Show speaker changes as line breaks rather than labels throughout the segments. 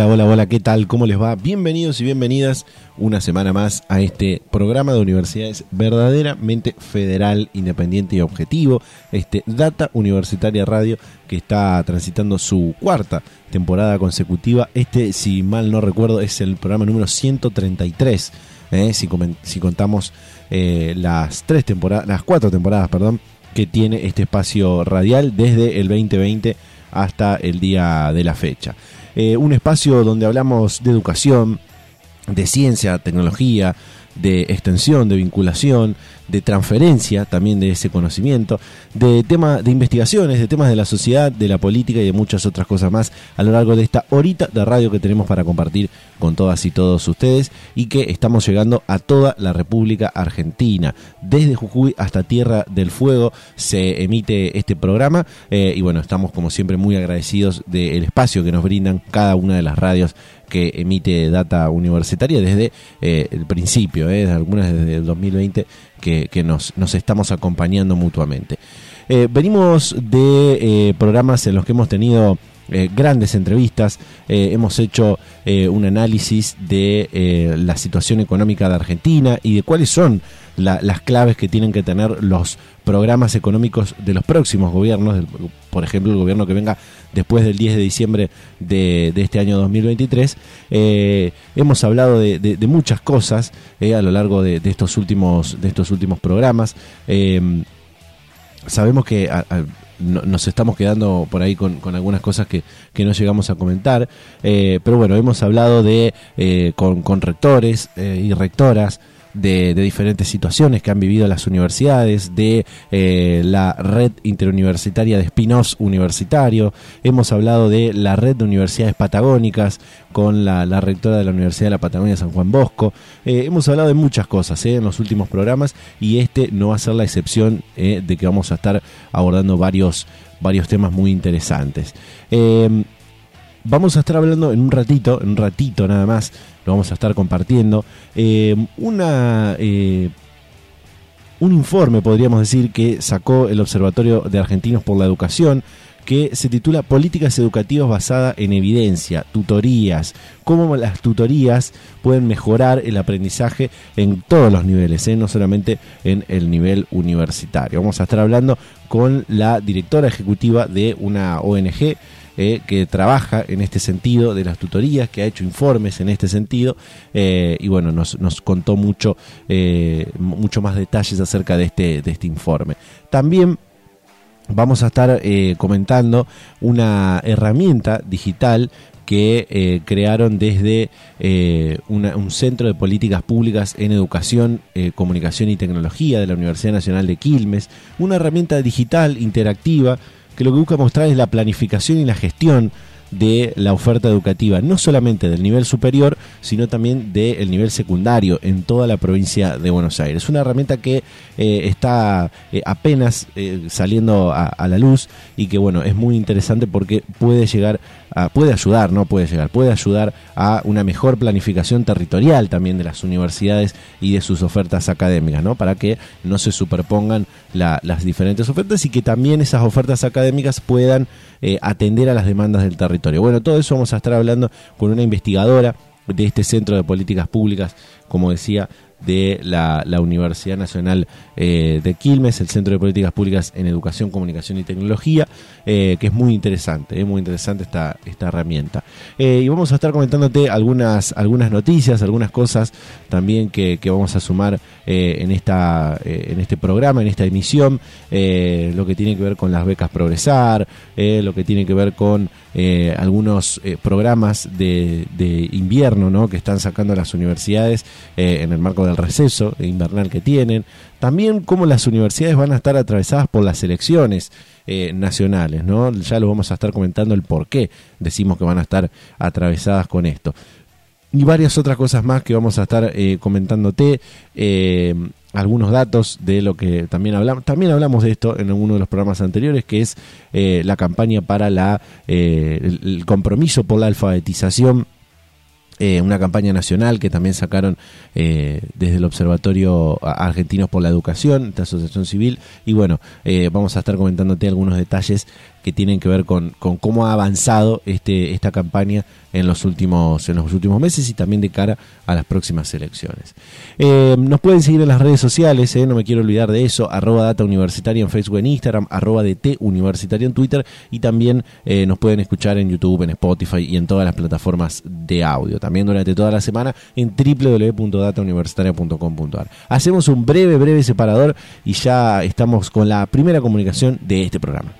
Hola, hola, hola, ¿qué tal? ¿Cómo les va? Bienvenidos y bienvenidas una semana más a este programa de universidades verdaderamente federal, independiente y objetivo, este Data Universitaria Radio que está transitando su cuarta temporada consecutiva. Este, si mal no recuerdo, es el programa número 133, ¿eh? si, si, contamos eh, las tres temporadas, las cuatro temporadas, perdón, que tiene este espacio radial desde el 2020 hasta el día de la fecha. Eh, un espacio donde hablamos de educación, de ciencia, tecnología, de extensión, de vinculación, de transferencia también de ese conocimiento, de temas de investigaciones, de temas de la sociedad, de la política y de muchas otras cosas más a lo largo de esta horita de radio que tenemos para compartir con todas y todos ustedes y que estamos llegando a toda la República Argentina. Desde Jujuy hasta Tierra del Fuego se emite este programa eh, y bueno, estamos como siempre muy agradecidos del espacio que nos brindan cada una de las radios que emite data universitaria desde eh, el principio, eh, algunas desde el 2020 que, nos, nos, estamos acompañando mutuamente. Eh, venimos de programas en los que hemos tenido grandes entrevistas, hemos hecho un análisis de la situación económica de Argentina y de cuáles son las claves que tienen que tener los programas económicos de los próximos gobiernos, por ejemplo el gobierno que venga después del 10 de diciembre de, este año 2023. Eh, hemos hablado de, muchas cosas eh, a lo largo de, estos últimos, de estos últimos programas. Eh, sabemos que nos estamos quedando por ahí con, algunas cosas que, no llegamos a comentar, pero bueno, hemos hablado de con rectores y rectoras de, diferentes situaciones que han vivido las universidades, de eh, la red interuniversitaria de spin-offs universitario, hemos hablado de la red de universidades patagónicas con la, rectora de la Universidad de la Patagonia San Juan Bosco, eh, hemos hablado de muchas cosas eh, en los últimos programas y este no va a ser la excepción de que vamos a estar abordando varios, varios temas muy interesantes vamos a estar hablando en un ratito, en un ratito nada más, lo vamos a estar compartiendo, eh, una, eh, un informe, podríamos decir, que sacó el Observatorio de Argentinos por la Educación, que se titula Políticas Educativas basadas en evidencia, tutorías, cómo las tutorías pueden mejorar el aprendizaje en todos los niveles, ¿eh? no solamente en el nivel universitario. Vamos a estar hablando con la directora ejecutiva de una ONG eh, que trabaja en este sentido de las tutorías, que ha hecho informes en este sentido eh, y bueno, nos, nos contó mucho, eh, mucho más detalles acerca de este, de este informe. También vamos a estar comentando una herramienta digital que crearon desde un centro de políticas públicas en educación, comunicación y tecnología de la Universidad Nacional de Quilmes, una herramienta digital interactiva que lo que busca mostrar es la planificación y la gestión de la oferta educativa, no solamente del nivel superior, sino también del nivel secundario en toda la provincia de Buenos Aires. Una herramienta que eh, está eh, apenas eh, saliendo a, a, la luz y que bueno, es muy interesante porque puede llegar puede ayudar, no puede llegar, puede ayudar a una mejor planificación territorial también de las universidades y de sus ofertas académicas, ¿no? Para que no se superpongan las diferentes ofertas y que también esas ofertas académicas puedan eh, atender a las demandas del territorio. Bueno, todo eso vamos a estar hablando con una investigadora de este Centro de Políticas Públicas, como decía, de la, Universidad Nacional eh, de Quilmes, el Centro de Políticas Públicas en Educación, Comunicación y Tecnología, eh, que es muy interesante, es muy interesante esta, esta herramienta. Eh, y vamos a estar comentándote algunas, algunas noticias, algunas cosas también que, vamos a sumar en, esta, en este programa, en esta emisión, lo que tiene que ver con las becas Progresar, lo que tiene que ver con algunos programas de, de invierno ¿no? que están sacando las universidades en el marco de el receso invernal que tienen, también cómo las universidades van a estar atravesadas por las elecciones eh, nacionales, ¿no? Ya lo vamos a estar comentando el por qué decimos que van a estar atravesadas con esto. Y varias otras cosas más que vamos a estar eh, comentándote. Eh, algunos datos de lo que también hablamos. También hablamos de esto en uno de los programas anteriores, que es eh, la campaña para la, el compromiso por la alfabetización eh, una campaña nacional que también sacaron eh, desde el Observatorio Argentinos por la Educación, de Asociación Civil, y bueno, eh, vamos a estar comentándote algunos detalles que tienen que ver con, cómo ha avanzado este, esta campaña en los, últimos, en los últimos meses y también de cara a las próximas elecciones. Eh, nos pueden seguir en las redes sociales, eh, no me quiero olvidar de eso, arroba data universitaria en Facebook, en Instagram, arroba DT universitaria en Twitter y también eh, nos pueden escuchar en YouTube, en Spotify y en todas las plataformas de audio. También durante toda la semana en www.datauniversitaria.com.ar. Hacemos un breve, breve separador y ya estamos con la primera comunicación de este programa.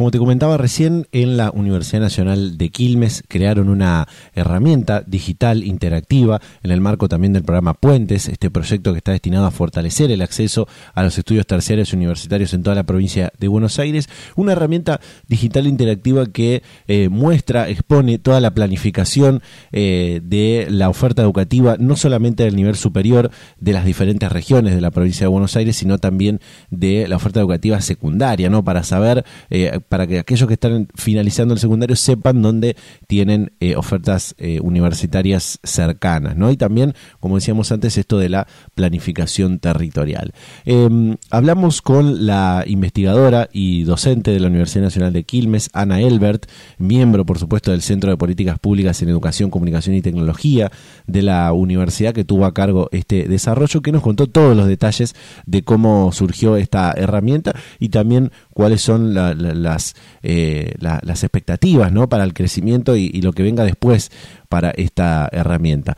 Como te comentaba recién, en la Universidad Nacional de Quilmes crearon una herramienta digital interactiva en el marco también del programa Puentes, este proyecto que está destinado a fortalecer el acceso a los estudios terciarios universitarios en toda la provincia de Buenos Aires. Una herramienta digital interactiva que eh, muestra, expone toda la planificación eh, de la oferta educativa, no solamente del nivel superior de las diferentes regiones de la provincia de Buenos Aires, sino también de la oferta educativa secundaria, ¿no? Para saber eh, para que aquellos que están finalizando el secundario sepan dónde tienen eh, ofertas eh, universitarias cercanas, ¿no? Y también, como decíamos antes, esto de la planificación territorial. Em, hablamos con la investigadora y docente de la Universidad Nacional de Quilmes, Ana Elbert, miembro, por supuesto, del Centro de Políticas Públicas en Educación, Comunicación y Tecnología de la universidad que tuvo a cargo este desarrollo, que nos contó todos los detalles de cómo surgió esta herramienta y también cuáles son las, eh, las expectativas ¿no? para el crecimiento y, lo que venga después para esta herramienta.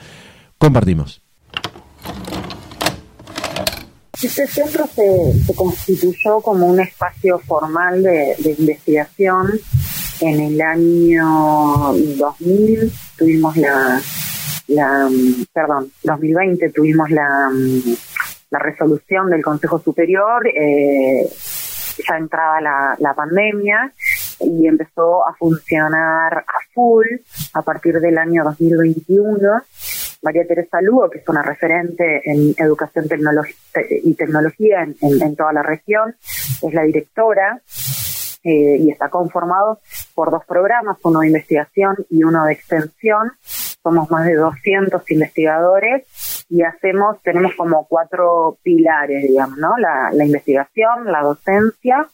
Compartimos.
Este centro se, constituyó como un espacio formal de, investigación en el año 2000. Tuvimos la, la perdón, 2020 tuvimos la, la resolución del Consejo Superior. Eh, ya entraba la, la pandemia y empezó a funcionar a full a partir del año 2021. María Teresa Lugo, que es una referente en educación y tecnología en, toda la región, es la directora eh, y está conformado por dos programas, uno de investigación y uno de extensión. Somos más de 200 investigadores y hacemos, tenemos como cuatro pilares, digamos, ¿no? La, investigación, la docencia,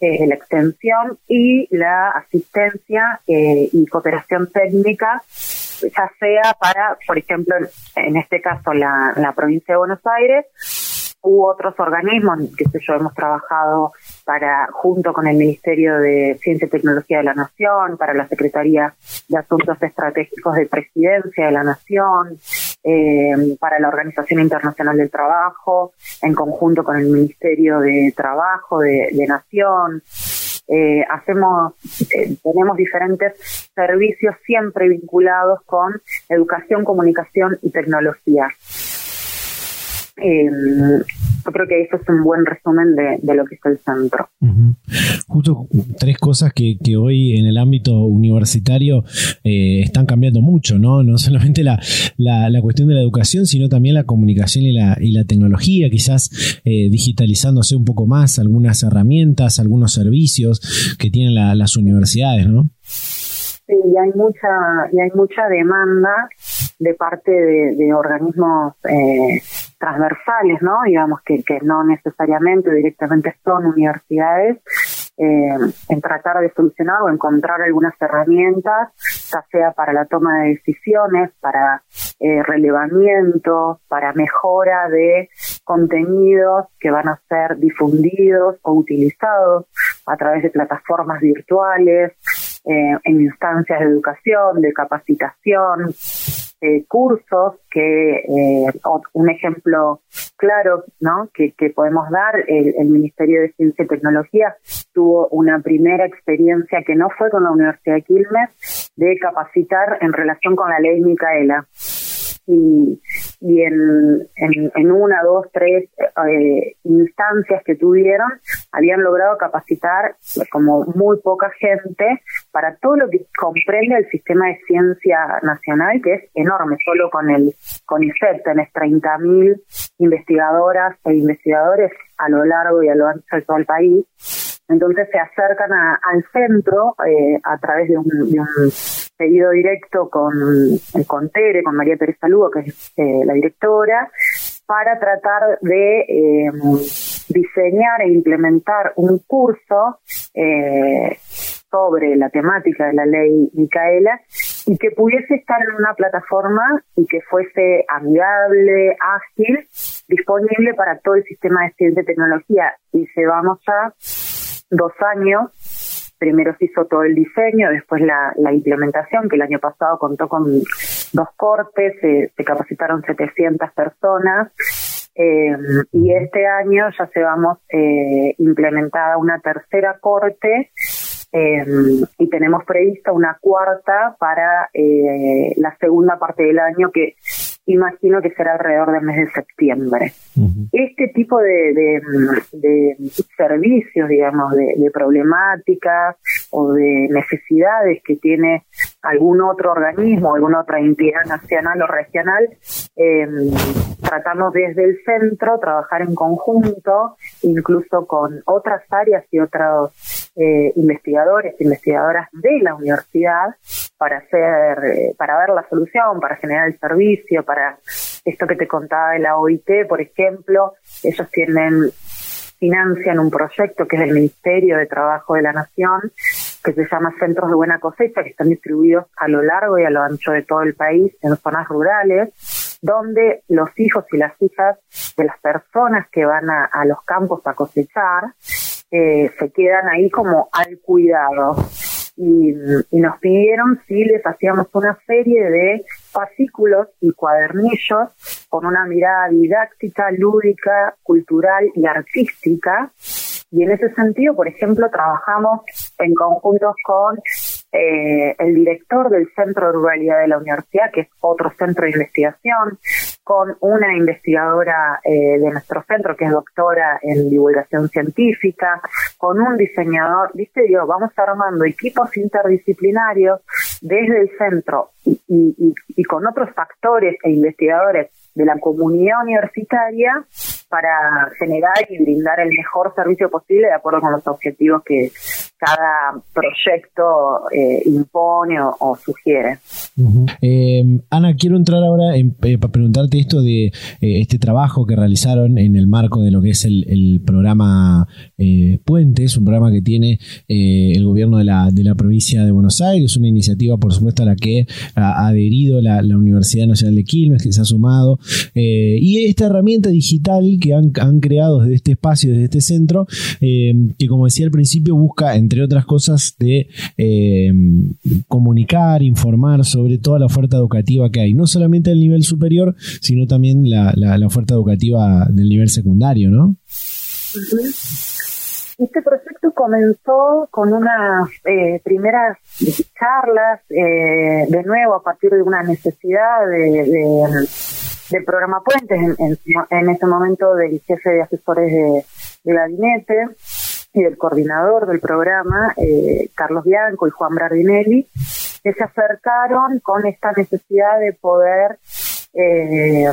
eh, la extensión y la asistencia eh, y cooperación técnica, ya sea para, por ejemplo, en este caso la, la provincia de Buenos Aires, u otros organismos, que sé yo, hemos trabajado para, junto con el Ministerio de Ciencia y Tecnología de la Nación, para la Secretaría de Asuntos Estratégicos de Presidencia de la Nación, eh, para la Organización Internacional del Trabajo, en conjunto con el Ministerio de Trabajo de, Nación. Eh, hacemos, eh, tenemos diferentes servicios siempre vinculados con educación, comunicación y tecnología. Eh, yo creo que eso es un buen resumen de, lo que es el centro.
Justo tres cosas que, hoy en el ámbito universitario eh, están cambiando mucho, ¿no? No solamente la, la, cuestión de la educación, sino también la comunicación y la, y la tecnología, quizás eh, digitalizándose un poco más algunas herramientas, algunos servicios que tienen las universidades, ¿no?
Sí, y hay mucha, y hay mucha demanda de parte de, organismos eh, transversales, ¿no? Digamos que, que no necesariamente directamente son universidades, eh, en tratar de solucionar o encontrar algunas herramientas, ya sea para la toma de decisiones, para eh, relevamiento, para mejora de contenidos que van a ser difundidos o utilizados a través de plataformas virtuales, eh, en instancias de educación, de capacitación, eh, cursos que eh, un ejemplo claros ¿no? que, podemos dar. El, el, Ministerio de Ciencia y Tecnología tuvo una primera experiencia que no fue con la Universidad de Quilmes de capacitar en relación con la ley Micaela y, y en, en, una, dos, tres eh, instancias que tuvieron, habían logrado capacitar como muy poca gente para todo lo que comprende el sistema de ciencia nacional, que es enorme, solo con el CONICET tenés 30.000 investigadoras e investigadores a lo largo y a lo ancho de todo el país. Entonces se acercan al centro eh, a través de un, pedido directo con, con Tere, con María Teresa Lugo, que es eh, la directora, para tratar de eh, diseñar e implementar un curso sobre la temática de la ley Micaela y que pudiese estar en una plataforma y que fuese amigable, ágil, disponible para todo el sistema de ciencia y tecnología. Y llevamos ya dos años primero se hizo todo el diseño, después la, implementación, que el año pasado contó con dos cortes, se, capacitaron 700 personas. Eh, y este año ya llevamos eh, implementada una tercera corte eh, y tenemos prevista una cuarta para la segunda parte del año que imagino que será alrededor del mes de septiembre. Este tipo de, de, servicios, digamos, de, problemáticas o de necesidades que tiene algún otro organismo, alguna otra entidad nacional o regional, eh, tratamos desde el centro trabajar en conjunto, incluso con otras áreas y otros eh, investigadores, investigadoras de la universidad, para hacer, eh, para ver la solución, para generar el servicio, para esto que te contaba de la OIT, por ejemplo, ellos tienen financian un proyecto que es del Ministerio de Trabajo de la Nación, que se llama Centros de Buena Cosecha, que están distribuidos a lo largo y a lo ancho de todo el país, en zonas rurales, donde los hijos y las hijas de las personas que van a, los campos a cosechar eh, se quedan ahí como al cuidado y, nos pidieron si les hacíamos una serie de fascículos y cuadernillos con una mirada didáctica, lúdica, cultural y artística. Y en ese sentido, por ejemplo, trabajamos en conjuntos con eh, el director del Centro de Ruralidad de la Universidad, que es otro centro de investigación, con una investigadora eh, de nuestro centro, que es doctora en divulgación científica, con un diseñador, viste, digo, vamos armando equipos interdisciplinarios desde el centro y, y con otros factores e investigadores de la comunidad universitaria para generar y brindar el mejor servicio posible de acuerdo con los objetivos que cada proyecto eh, impone o, sugiere.
Eh, Ana, quiero entrar ahora eh, para preguntarte esto de este trabajo que realizaron en el marco de lo que es el, programa Puentes, un programa que tiene el gobierno de la, de la provincia de Buenos Aires, una iniciativa por supuesto a la que ha adherido la, la Universidad Nacional de Quilmes, que se ha sumado, y esta herramienta digital que han, han, creado desde este espacio, desde este centro, que como decía al principio busca entre otras cosas, de eh, comunicar, informar sobre toda la oferta educativa que hay, no solamente del nivel superior, sino también la, oferta educativa del nivel secundario, ¿no?
Este proyecto comenzó con unas eh, primeras charlas, eh, de nuevo a partir de una necesidad de, del programa Puentes, en, en, ese momento del jefe de asesores de, de gabinete, y del coordinador del programa, eh, Carlos Bianco y Juan Brardinelli, que se acercaron con esta necesidad de poder eh,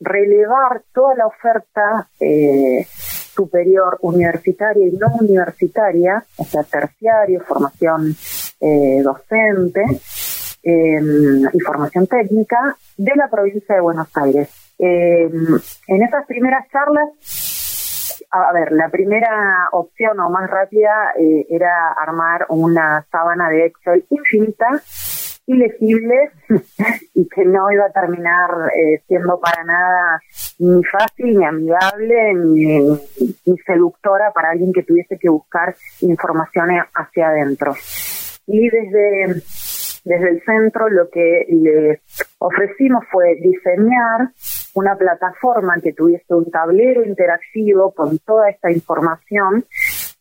relevar toda la oferta eh, superior universitaria y no universitaria, o sea, terciario, formación docente y formación técnica de la provincia de Buenos Aires. en esas primeras charlas a ver, la primera opción o más rápida eh, era armar una sábana de Excel infinita, ilegible y que no iba a terminar eh, siendo para nada ni fácil, ni amigable, ni, seductora para alguien que tuviese que buscar información hacia adentro. Y desde, desde el centro lo que les ofrecimos fue diseñar una plataforma que tuviese un tablero interactivo con toda esta información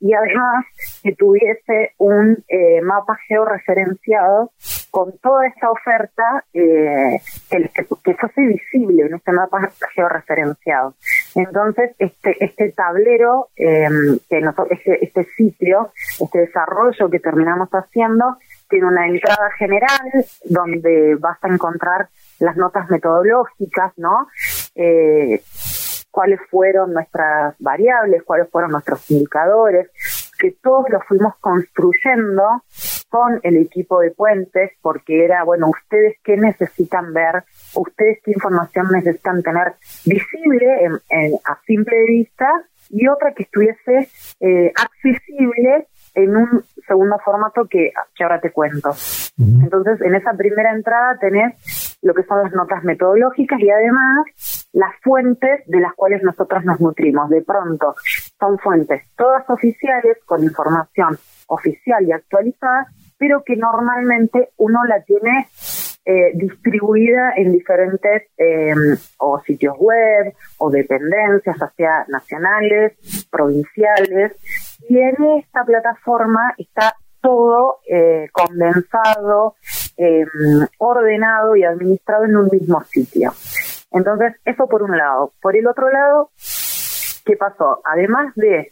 y además que tuviese un eh, mapa georreferenciado con toda esta oferta eh, que, fuese visible en este mapa georreferenciado. Entonces, este, este tablero, em, que este, este sitio, este desarrollo que terminamos haciendo, tiene una entrada general donde vas a encontrar las notas metodológicas, ¿no? Eh, cuáles fueron nuestras variables, cuáles fueron nuestros indicadores, que todos los fuimos construyendo con el equipo de puentes, porque era, bueno, ustedes qué necesitan ver, ustedes qué información necesitan tener visible a simple vista y otra que estuviese eh, accesible en un segundo formato que, que ahora te cuento. Entonces, en esa primera entrada tenés lo que son las notas metodológicas y además las fuentes de las cuales nosotros nos nutrimos. De pronto, son fuentes todas oficiales, con información oficial y actualizada, pero que normalmente uno la tiene eh, distribuida en diferentes eh, o sitios web o dependencias, ya sea nacionales, provinciales, y en esta plataforma está todo eh, condensado, em, ordenado y administrado en un mismo sitio. Entonces, eso por un lado. Por el otro lado, ¿qué pasó? Además de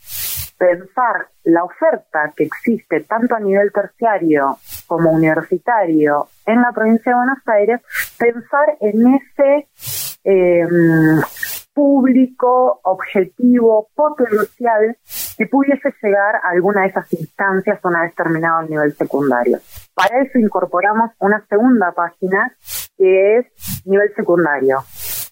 pensar la oferta que existe tanto a nivel terciario como universitario en la provincia de Buenos Aires, pensar en ese em, público, objetivo, potencial que pudiese llegar a alguna de esas instancias una vez terminado el nivel secundario. Para eso incorporamos una segunda página que es nivel secundario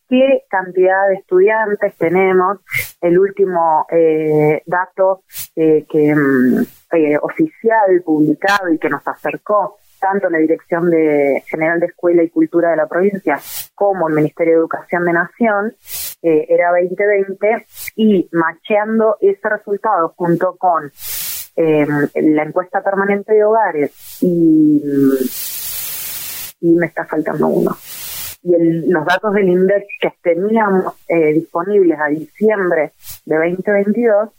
qué cantidad de estudiantes tenemos. El último eh, dato eh, que mm, eh, oficial publicado y que nos acercó tanto la Dirección de General de Escuela y Cultura de la provincia como el Ministerio de Educación de Nación era 2020 y macheando ese resultado junto con la encuesta permanente de hogares y, y me está faltando uno y los datos del INDEX que teníamos eh, disponibles a diciembre de 2022,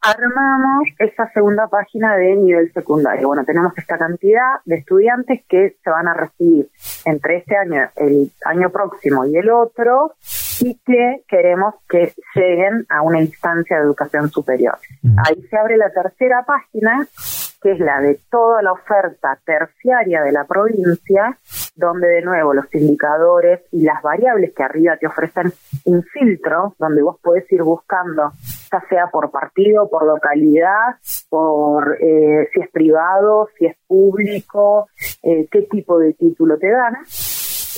armamos esa segunda página de nivel secundario. Bueno, tenemos esta cantidad de estudiantes que se van a recibir entre este año, el año próximo y el otro, y que queremos que lleguen a una instancia de educación superior. Ahí se abre la tercera página, que es la de toda la oferta terciaria de la provincia, donde de nuevo los indicadores y las variables que arriba te ofrecen un filtro, donde vos podés ir buscando, ya sea por partido, por localidad, por eh, si es privado, si es público, eh, qué tipo de título te dan.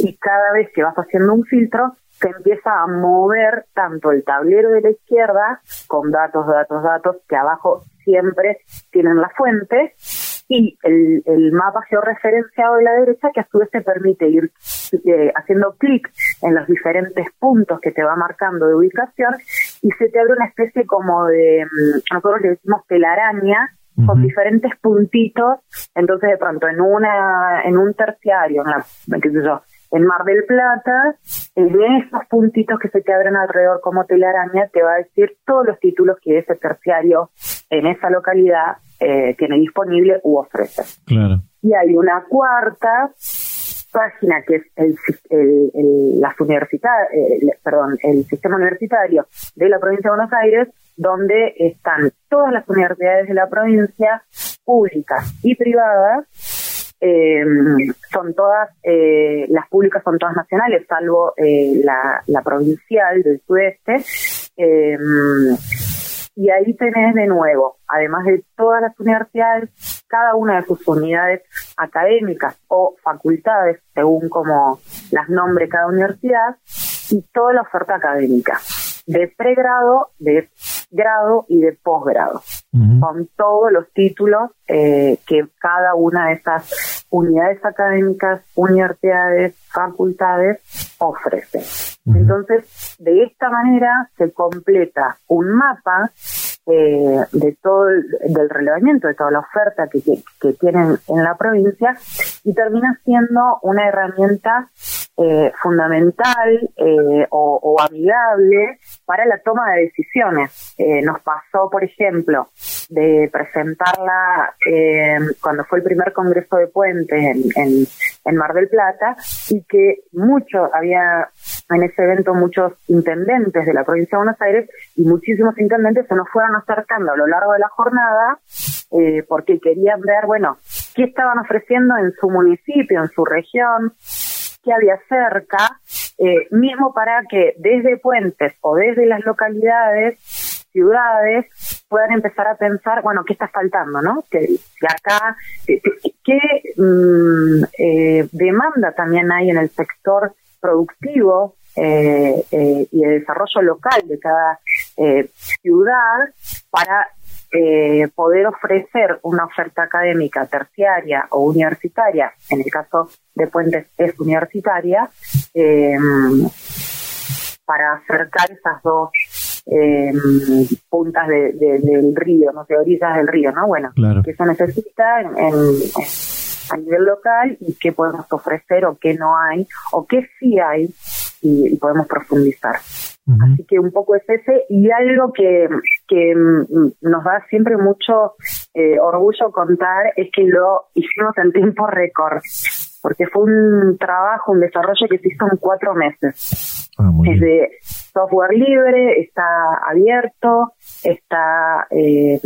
Y cada vez que vas haciendo un filtro, se empieza a mover tanto el tablero de la izquierda con datos, datos, datos, que abajo siempre tienen la fuente, y el, el mapa georreferenciado de la derecha que a su vez te permite ir eh, haciendo clic en los diferentes puntos que te va marcando de ubicación y se te abre una especie como de, mm, nosotros le decimos telaraña, con diferentes puntitos, entonces de pronto en una, en un terciario, en la, qué sé yo, en Mar del Plata, en esos puntitos que se te abren alrededor como telaraña, te va a decir todos los títulos que ese terciario en esa localidad eh, tiene disponible u ofrece.
Claro.
Y hay una cuarta página que es el, el, las eh, perdón, el sistema universitario de la provincia de Buenos Aires, donde están todas las universidades de la provincia, públicas y privadas, eh, son todas, eh, las públicas son todas nacionales, salvo eh, la, la, provincial del sudeste. Eh, y ahí tenés de nuevo, además de todas las universidades, cada una de sus unidades académicas o facultades, según como las nombre cada universidad, y toda la oferta académica de pregrado, de grado y de posgrado, con todos los títulos eh, que cada una de esas unidades académicas, universidades, facultades ofrece. Entonces, de esta manera se completa un mapa eh, de todo el, del relevamiento de toda la oferta que, que, tienen en la provincia y termina siendo una herramienta eh, fundamental eh, o, amigable para la toma de decisiones. Eh, nos pasó, por ejemplo, de presentarla cuando fue el primer Congreso de Puentes en, en, Mar del Plata y que mucho, había en ese evento muchos intendentes de la provincia de Buenos Aires y muchísimos intendentes se nos fueron acercando a lo largo de la jornada porque querían ver, bueno, qué estaban ofreciendo en su municipio, en su región, qué había cerca, eh, mismo para que desde puentes o desde las localidades, ciudades, puedan empezar a pensar, bueno, ¿qué está faltando, no? Que, acá, ¿qué mm, eh, demanda también hay en el sector productivo eh, y de desarrollo local de cada ciudad para eh, poder ofrecer una oferta académica terciaria o universitaria, en el caso de Puentes es universitaria, eh, para acercar esas dos eh, puntas del río, no sé, orillas del río, ¿no? Bueno, que se necesita en, a nivel local y qué podemos ofrecer o qué no hay, o qué sí hay y podemos profundizar. Así que un poco es ese. Y algo que, que mm, nos da siempre mucho eh, orgullo contar es que lo hicimos en tiempo récord, porque fue un trabajo, un desarrollo que se hizo en cuatro meses. Ah, es de software libre, está abierto, está eh,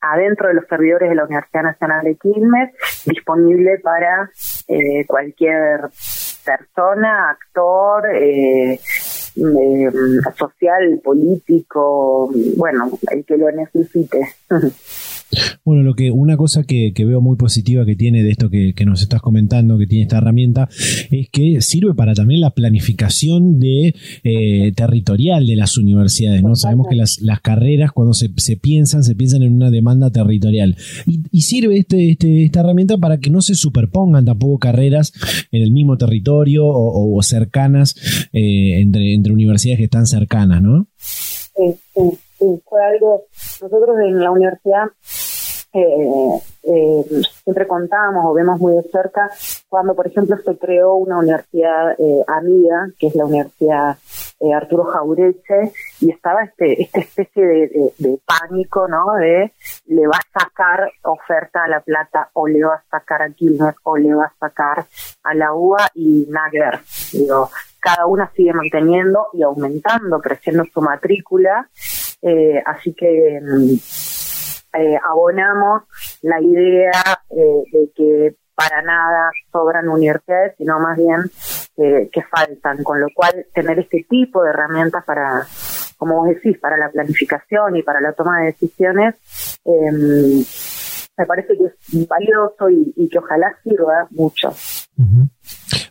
adentro de los servidores de la Universidad Nacional de Quilmes, disponible para eh, cualquier persona, actor, eh, eh, social, político, bueno, el que lo necesite.
Bueno, lo que una cosa que, veo muy positiva que tiene de esto que, nos estás comentando, que tiene esta herramienta, es que sirve para también la planificación de eh, territorial de las universidades. No sabemos que las, las carreras cuando se, se, piensan se piensan en una demanda territorial y, sirve este, este, esta herramienta para que no se superpongan tampoco carreras en el mismo territorio o, cercanas eh, entre, entre universidades que están cercanas, ¿no?
Sí, sí, fue algo. Nosotros en la universidad eh, eh, siempre contamos o vemos muy de cerca cuando, por ejemplo, se creó una universidad eh, amiga, que es la Universidad Arturo Jaureche, y estaba este esta especie de, pánico, ¿no? De le va a sacar oferta a La Plata, o le va a sacar a Quilmes, o le va a sacar a la UA, y nada Digo, cada una sigue manteniendo y aumentando, creciendo su matrícula, así que mm, eh, abonamos la idea eh, de que para nada sobran universidades, sino más bien eh, que faltan, con lo cual tener este tipo de herramientas para, como vos decís, para la planificación y para la toma de decisiones, em, me parece que es valioso y, que ojalá sirva mucho.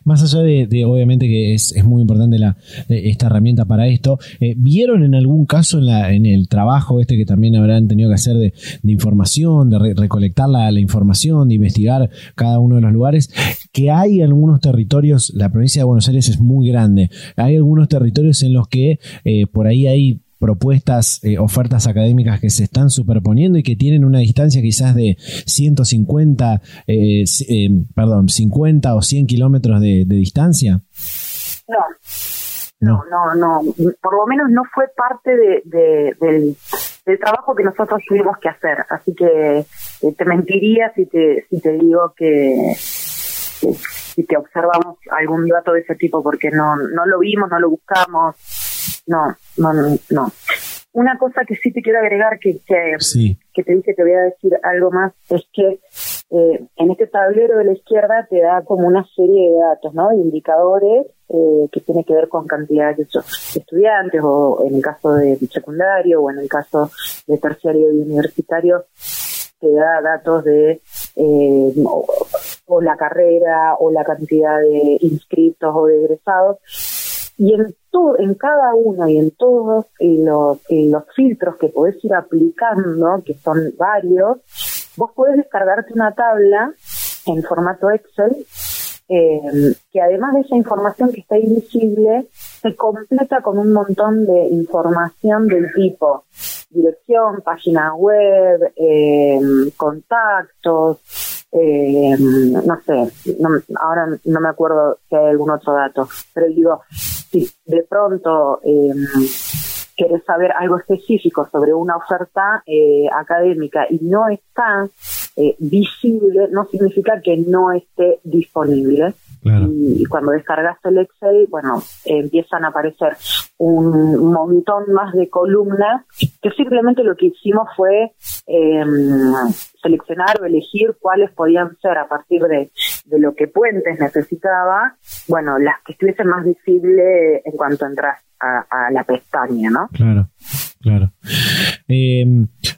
Más allá de, obviamente que es, muy importante eh, esta herramienta para esto, eh, ¿vieron en algún caso en, la, en el trabajo este que también habrán tenido que hacer de, información, de recolectar la, información, de investigar cada uno de los lugares, que hay algunos territorios, la provincia de Buenos Aires es muy grande, hay algunos territorios en los que eh, por ahí hay propuestas, eh, ofertas académicas que se están superponiendo y que tienen una distancia quizás de 150, eh, eh, perdón, 50 o 100 kilómetros de, distancia?
No. No, no, no. Por lo menos no fue parte de, del, trabajo que nosotros tuvimos que hacer. Así que te mentiría si te, si te digo que, si te observamos algún dato de ese tipo, porque no, no lo vimos, no lo buscamos no, no, no. Una cosa que sí te quiero agregar, que, que, te dije que voy a decir algo más, es que eh, en este tablero de la izquierda te da como una serie de datos, ¿no? De indicadores eh, que tiene que ver con cantidad de estudiantes, o en el caso de secundario, o en el caso de terciario y universitario, te da datos de eh, o la carrera, o la cantidad de inscritos o de egresados y en todo, en cada uno y en todos los, los filtros que podés ir aplicando, que son varios, vos podés descargarte una tabla en formato Excel eh, que además de esa información que está invisible, se completa con un montón de información del tipo dirección, página web, eh, contactos, eh, no sé, ahora no me acuerdo si hay algún otro dato, pero digo, si de pronto eh, querés saber algo específico sobre una oferta eh, académica y no está eh, visible, no significa que no esté disponible. Y, cuando descargas el Excel, bueno, empiezan a aparecer un montón más de columnas que simplemente lo que hicimos fue eh, seleccionar o elegir cuáles podían ser a partir de, de lo que Puentes necesitaba, bueno, las que estuviesen más visibles en cuanto entras a, a la pestaña, ¿no?
Claro. Claro. Eh,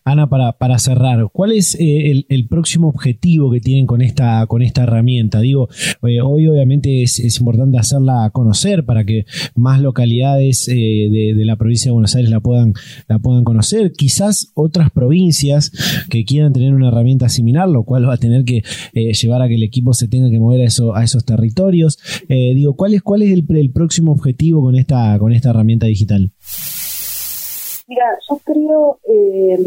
Ana, para, para cerrar, ¿cuál es eh, el, próximo objetivo que tienen con esta, con esta herramienta? Digo, eh, hoy obviamente es, importante hacerla conocer para que más localidades de, la provincia de Buenos Aires la puedan, la puedan conocer. Quizás otras provincias que quieran tener una herramienta similar, lo cual va a tener que llevar a que el equipo se tenga que mover a, a esos territorios. digo, ¿cuál es, cuál es el, el próximo objetivo con esta, con esta herramienta digital?
Mira, yo creo, eh,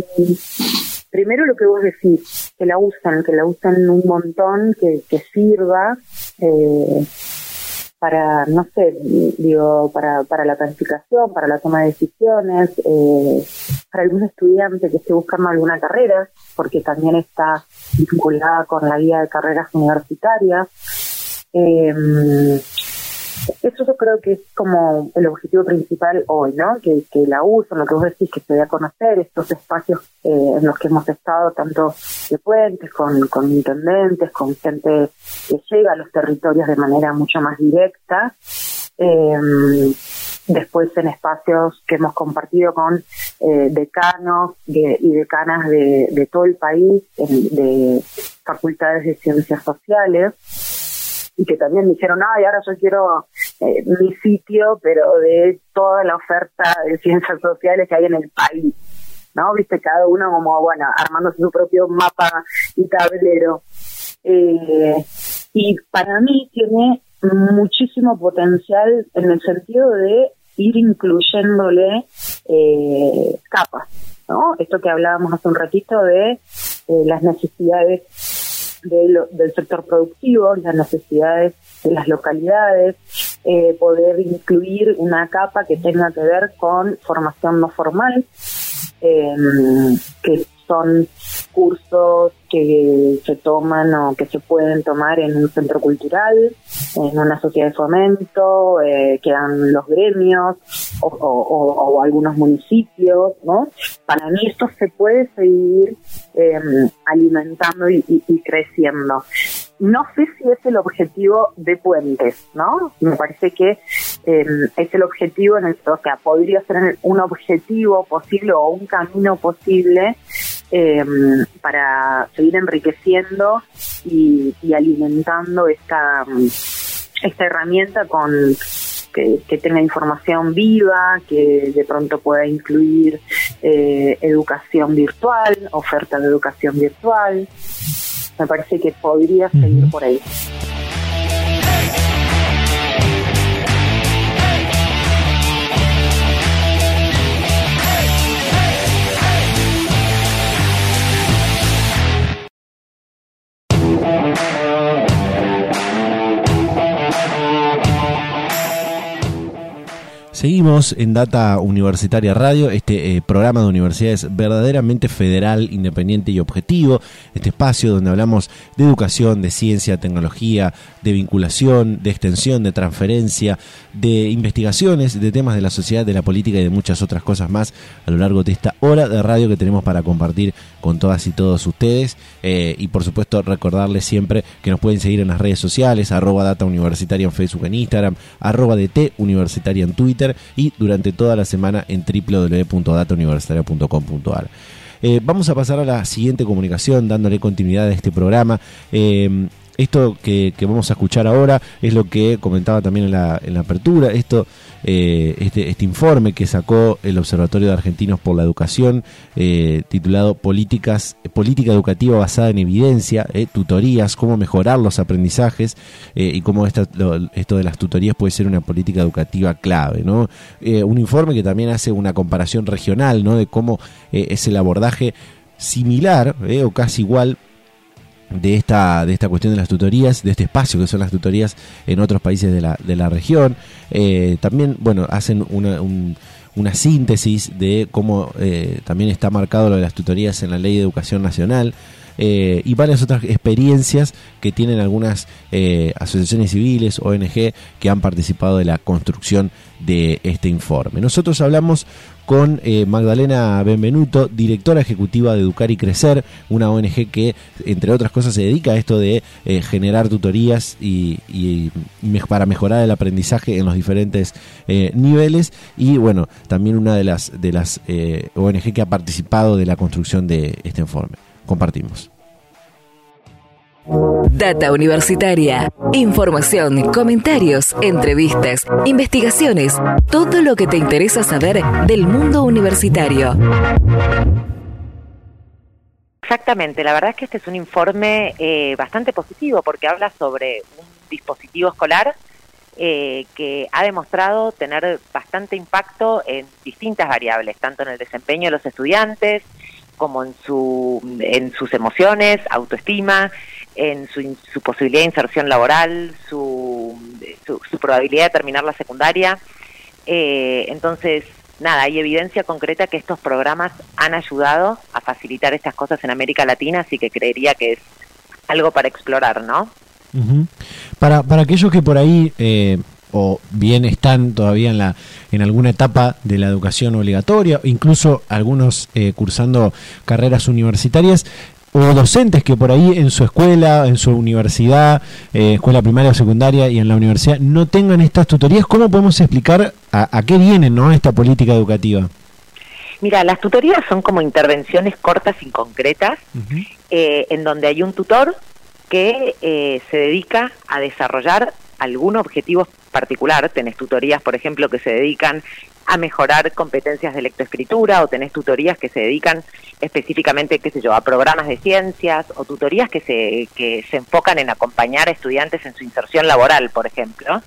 primero lo que vos decís, que la usan, que la usan un montón, que, sirva eh, para, no sé, digo, para, para la planificación, para la toma de decisiones, eh, para algún estudiante que esté buscando alguna carrera, porque también está vinculada con la guía de carreras universitarias. Eh, eso yo creo que es como el objetivo principal hoy, ¿no? Que, que la uso, lo que vos decís, que se dé a conocer estos espacios eh, en los que hemos estado, tanto de puentes, con, con intendentes, con gente que llega a los territorios de manera mucho más directa. Eh, después en espacios que hemos compartido con eh, decanos y decanas de, de, todo el país, de facultades de ciencias sociales y que también dijeron, ay, ahora yo quiero eh, mi sitio, pero de toda la oferta de ciencias sociales que hay en el país. ¿No? Viste, cada uno como, bueno, armando su propio mapa y tablero. Eh, y para mí tiene muchísimo potencial en el sentido de ir incluyéndole eh, capas, ¿no? Esto que hablábamos hace un ratito de eh, las necesidades del sector productivo, las necesidades de las localidades, eh, poder incluir una capa que tenga que ver con formación no formal, eh, que son cursos que se toman o que se pueden tomar en un centro cultural, en una sociedad de fomento, eh, que dan los gremios o, algunos municipios, ¿no? Para mí esto se puede seguir em, alimentando y, creciendo no sé si es el objetivo de Puentes, ¿no? Me parece que em, es el objetivo, en el, o sea, podría ser un objetivo posible o un camino posible em, para seguir enriqueciendo y, alimentando esta, esta herramienta con que, tenga información viva, que de pronto pueda incluir eh, educación virtual, oferta de educación virtual. Me parece que podría seguir por ahí. Thank you.
Seguimos en Data Universitaria Radio, este eh, programa de universidades verdaderamente federal, independiente y objetivo, este espacio donde hablamos de educación, de ciencia, tecnología, de vinculación, de extensión, de transferencia, de investigaciones, de temas de la sociedad, de la política y de muchas otras cosas más a lo largo de esta hora de radio que tenemos para compartir con todas y todos ustedes. Eh, y por supuesto recordarles siempre que nos pueden seguir en las redes sociales, arroba Data Universitaria en Facebook, en Instagram, arroba DT Universitaria en Twitter y durante toda la semana en www.datauniversitaria.com.ar. Eh, vamos a pasar a la siguiente comunicación, dándole continuidad a este programa. Eh, esto que, vamos a escuchar ahora es lo que comentaba también en la, en la apertura. Esto eh, este, este, informe que sacó el Observatorio de Argentinos por la Educación, eh, titulado Políticas, Política Educativa basada en evidencia, eh, tutorías, cómo mejorar los aprendizajes y cómo esto de las tutorías puede ser una política educativa clave. ¿no? un informe que también hace una comparación regional ¿no? de cómo es el abordaje similar o casi igual de esta, de esta cuestión de las tutorías, de este espacio que son las tutorías en otros países de la, de la región. Eh, también, bueno, hacen una, una síntesis de cómo eh, también está marcado lo de las tutorías en la Ley de Educación Nacional. Eh, y varias otras experiencias que tienen algunas asociaciones civiles, ONG, que han participado de la construcción de este informe. Nosotros hablamos con eh, Magdalena Benvenuto, directora ejecutiva de Educar y Crecer, una ONG que, entre otras cosas, se dedica a esto de eh, generar tutorías y, para mejorar el aprendizaje en los diferentes eh, niveles. Y bueno, también una de las, de las ONG que ha participado de la construcción de este informe. Compartimos.
Data Universitaria. Información, comentarios, entrevistas, investigaciones, todo lo que te interesa saber del mundo universitario.
Exactamente, la verdad es que este es un informe eh, bastante positivo porque habla sobre un dispositivo escolar eh, que ha demostrado tener bastante impacto en distintas variables, tanto en el desempeño de los estudiantes como en, su, en sus emociones, autoestima, en su, su posibilidad de inserción laboral, su, su, probabilidad de terminar la secundaria. Eh, entonces, nada, hay evidencia concreta que estos programas han ayudado a facilitar estas cosas en América Latina, así que creería que es algo para explorar, ¿no?
para, para aquellos que por ahí eh, o bien están todavía en la en alguna etapa de la educación obligatoria, incluso algunos eh, cursando carreras universitarias, o docentes que por ahí en su escuela, en su universidad, eh, escuela primaria o secundaria y en la universidad no tengan estas tutorías, ¿cómo podemos explicar a, qué viene ¿no? esta política educativa?
Mira, las tutorías son como intervenciones cortas y concretas, eh, en donde hay un tutor que eh, se dedica a desarrollar algún objetivo particular. Tenés tutorías, por ejemplo, que se dedican a mejorar competencias de lectoescritura o tenés tutorías que se dedican específicamente, qué sé yo, a programas de ciencias o tutorías que se, que se enfocan en acompañar a estudiantes en su inserción laboral, por ejemplo.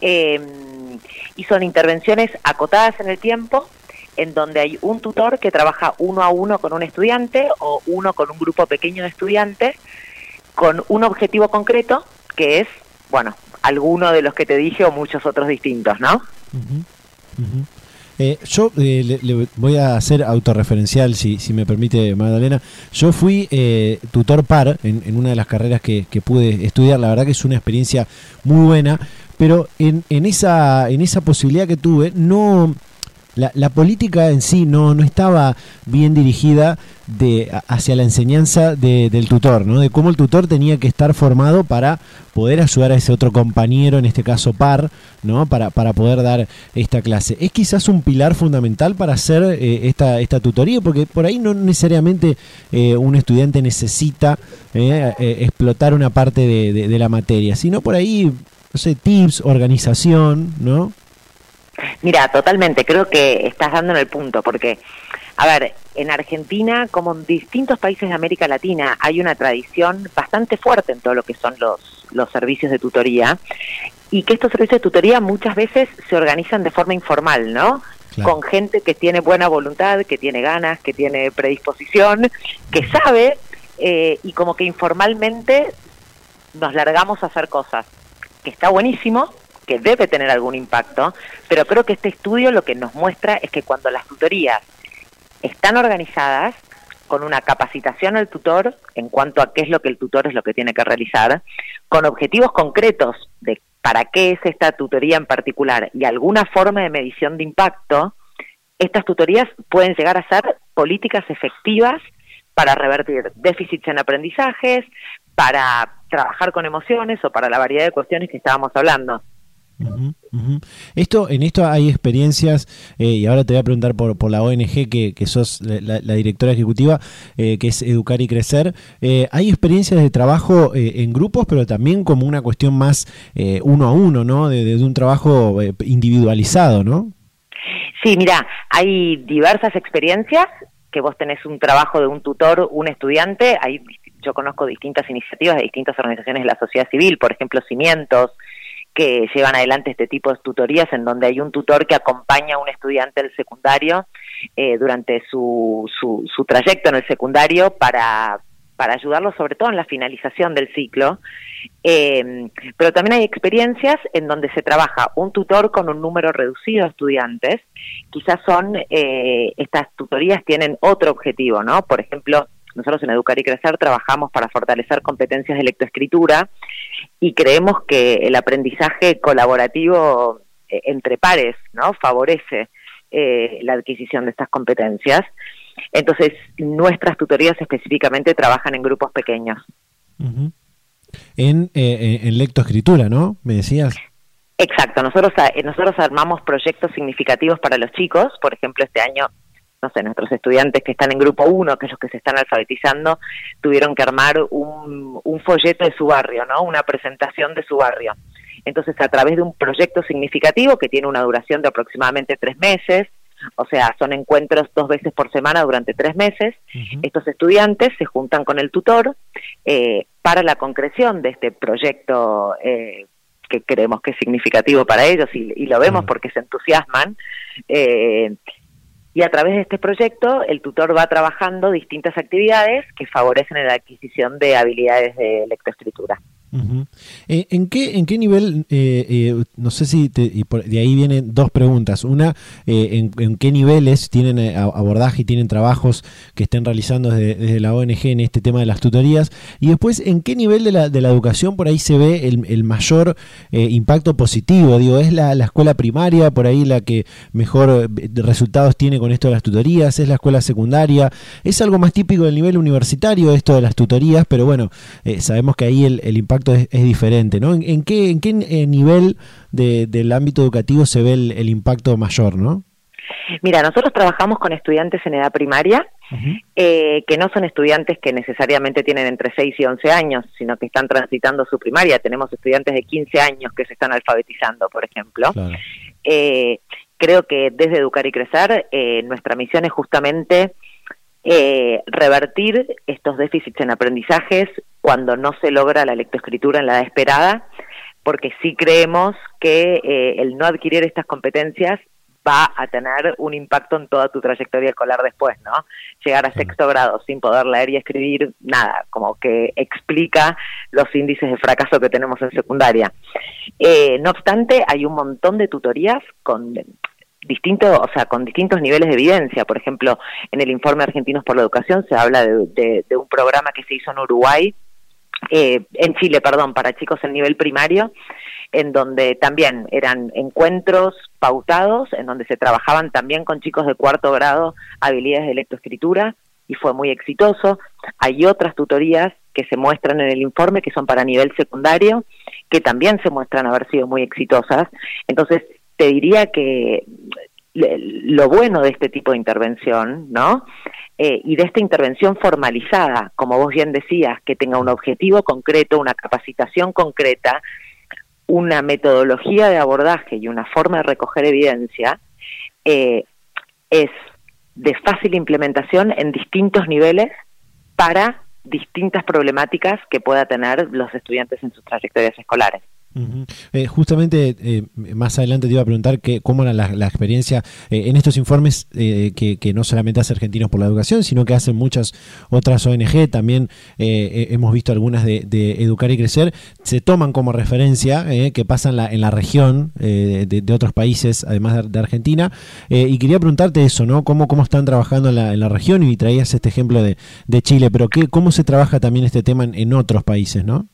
Em, y son intervenciones acotadas en el tiempo en donde hay un tutor que trabaja uno a uno con un estudiante o uno con un grupo pequeño de estudiantes con un objetivo concreto que es, bueno, alguno de los que te dije o muchos otros distintos, ¿no?
Eh, yo eh, le, voy a hacer autorreferencial, si, si me permite, Magdalena. Yo fui eh, tutor par en, una de las carreras que, que, pude estudiar. La verdad que es una experiencia muy buena, pero en, en, esa, en esa posibilidad que tuve, no la, política en sí no, no estaba bien dirigida de, hacia la enseñanza del tutor, ¿no? de cómo el tutor tenía que estar formado para poder ayudar a ese otro compañero, en este caso par, ¿no? para, para poder dar esta clase. Es quizás un pilar fundamental para hacer eh, esta, esta tutoría, porque por ahí no necesariamente eh, un estudiante necesita eh, explotar una parte de, de, de la materia, sino por ahí, no sé, tips, organización, ¿no?
Mira, totalmente, creo que estás dando en el punto, porque, a ver, en Argentina, como en distintos países de América Latina, hay una tradición bastante fuerte en todo lo que son los, los servicios de tutoría, y que estos servicios de tutoría muchas veces se organizan de forma informal, ¿no? Con gente que tiene buena voluntad, que tiene ganas, que tiene predisposición, que sabe, eh, y como que informalmente nos largamos a hacer cosas, que está buenísimo, que debe tener algún impacto, pero creo que este estudio lo que nos muestra es que cuando las tutorías están organizadas con una capacitación al tutor en cuanto a qué es lo que el tutor es lo que tiene que realizar, con objetivos concretos de para qué es esta tutoría en particular y alguna forma de medición de impacto, estas tutorías pueden llegar a ser políticas efectivas para revertir déficits en aprendizajes, para trabajar con emociones o para la variedad de cuestiones que estábamos hablando.
Esto, en esto hay experiencias, eh, y ahora te voy a preguntar por, por la ONG que, sos la, directora ejecutiva, eh, que es Educar y Crecer. Eh, hay experiencias de trabajo en grupos, pero también como una cuestión más uno a uno, ¿no? De, un trabajo individualizado, ¿no?
Sí, mira, hay diversas experiencias que vos tenés un trabajo de un tutor, un estudiante, hay, yo conozco distintas iniciativas de distintas organizaciones de la sociedad civil, por ejemplo, Cimientos, que llevan adelante este tipo de tutorías en donde hay un tutor que acompaña a un estudiante del secundario eh, durante su, su, trayecto en el secundario para para ayudarlos sobre todo en la finalización del ciclo. Eh, pero también hay experiencias en donde se trabaja un tutor con un número reducido de estudiantes. Quizás son, eh, estas tutorías tienen otro objetivo, ¿no? Por ejemplo, nosotros en Educar y Crecer trabajamos para fortalecer competencias de lectoescritura y creemos que el aprendizaje colaborativo eh, entre pares, ¿no? Favorece la adquisición de estas competencias. Entonces, nuestras tutorías específicamente trabajan en grupos pequeños.
en, eh, en lectoescritura, ¿no? Me decías.
Exacto, nosotros, eh, nosotros armamos proyectos significativos para los chicos, por ejemplo, este año, no sé, nuestros estudiantes que están en grupo 1, aquellos que se están alfabetizando, tuvieron que armar un, un folleto de su barrio, ¿no? Una presentación de su barrio. Entonces, a través de un proyecto significativo que tiene una duración de aproximadamente tres meses, o sea, son encuentros dos veces por semana durante tres meses. Estos estudiantes se juntan con el tutor eh, para la concreción de este proyecto eh, que creemos que es significativo para ellos y, lo vemos porque se entusiasman. Eh, y a través de este proyecto el tutor va trabajando distintas actividades que favorecen la adquisición de habilidades de lectoescritura.
Eh, ¿En, qué, ¿En qué nivel, eh, eh, no sé si de ahí vienen dos preguntas? Una, en, qué niveles tienen abordaje y tienen trabajos que estén realizando desde, la ONG en este tema de las tutorías? Y después, ¿en qué nivel de la, de la educación por ahí se ve el, mayor impacto positivo? Digo, ¿es la, escuela primaria por ahí la que mejor resultados tiene con esto de las tutorías? ¿Es la escuela secundaria? ¿Es algo más típico del nivel universitario esto de las tutorías? Pero bueno, sabemos que ahí el impacto es, diferente, ¿no? ¿En, qué, en qué eh, nivel del ámbito educativo se ve el, impacto mayor, no?
Mira, nosotros trabajamos con estudiantes en edad primaria, eh, que no son estudiantes que necesariamente tienen entre 6 y 11 años, sino que están transitando su primaria. Tenemos estudiantes de 15 años que se están alfabetizando, por ejemplo. Eh, creo que desde Educar y Crecer, nuestra misión es justamente eh, revertir estos déficits en aprendizajes cuando no se logra la lectoescritura en la edad esperada, porque sí creemos que eh, el no adquirir estas competencias va a tener un impacto en toda tu trayectoria escolar después, ¿no? Llegar a sexto grado sin poder leer y escribir, nada, como que explica los índices de fracaso que tenemos en secundaria. Eh, no obstante, hay un montón de tutorías con distinto, o sea, con distintos niveles de evidencia. Por ejemplo, en el informe Argentinos por la Educación se habla de, un programa que se hizo en Uruguay, eh, en Chile, perdón, para chicos en nivel primario, en donde también eran encuentros pautados, en donde se trabajaban también con chicos de cuarto grado habilidades de lectoescritura y fue muy exitoso. Hay otras tutorías que se muestran en el informe que son para nivel secundario, que también se muestran haber sido muy exitosas. Entonces, te diría que lo bueno de este tipo de intervención, ¿no? Eh, y de esta intervención formalizada, como vos bien decías, que tenga un objetivo concreto, una capacitación concreta, una metodología de abordaje y una forma de recoger evidencia, eh, es de fácil implementación en distintos niveles para distintas problemáticas que pueda tener los estudiantes en sus trayectorias escolares.
Eh, justamente eh, más adelante te iba a preguntar que, cómo era la, experiencia eh, en estos informes que, no solamente hace Argentinos por la Educación, sino que hacen muchas otras ONG, también hemos visto algunas de, Educar y Crecer, se toman como referencia que pasan en la región de, otros países, además de, Argentina, y quería preguntarte eso, ¿no? ¿Cómo, cómo están trabajando en la, en la región? Y traías este ejemplo de, Chile, pero ¿qué, ¿cómo se trabaja también este tema en, en otros países, ¿no?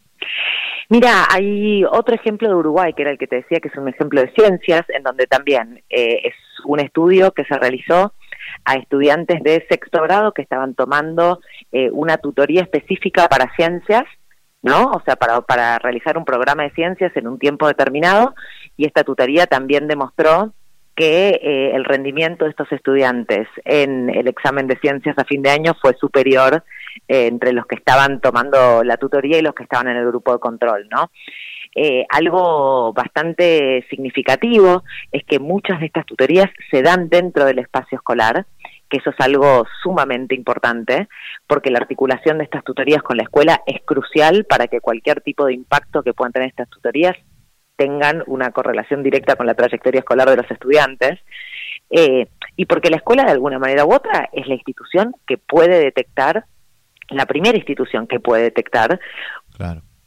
Mira, hay otro ejemplo de Uruguay, que era el que te decía que es un ejemplo de ciencias, en donde también eh, es un estudio que se realizó a estudiantes de sexto grado que estaban tomando eh, una tutoría específica para ciencias, ¿no? O sea, para, para realizar un programa de ciencias en un tiempo determinado, y esta tutoría también demostró que eh, el rendimiento de estos estudiantes en el examen de ciencias a fin de año fue superior eh, entre los que estaban tomando la tutoría y los que estaban en el grupo de control, ¿no? Eh, algo bastante significativo es que muchas de estas tutorías se dan dentro del espacio escolar, que eso es algo sumamente importante, porque la articulación de estas tutorías con la escuela es crucial para que cualquier tipo de impacto que puedan tener estas tutorías tengan una correlación directa con la trayectoria escolar de los estudiantes. Eh, y porque la escuela de alguna manera u otra es la institución que puede detectar la primera institución que puede detectar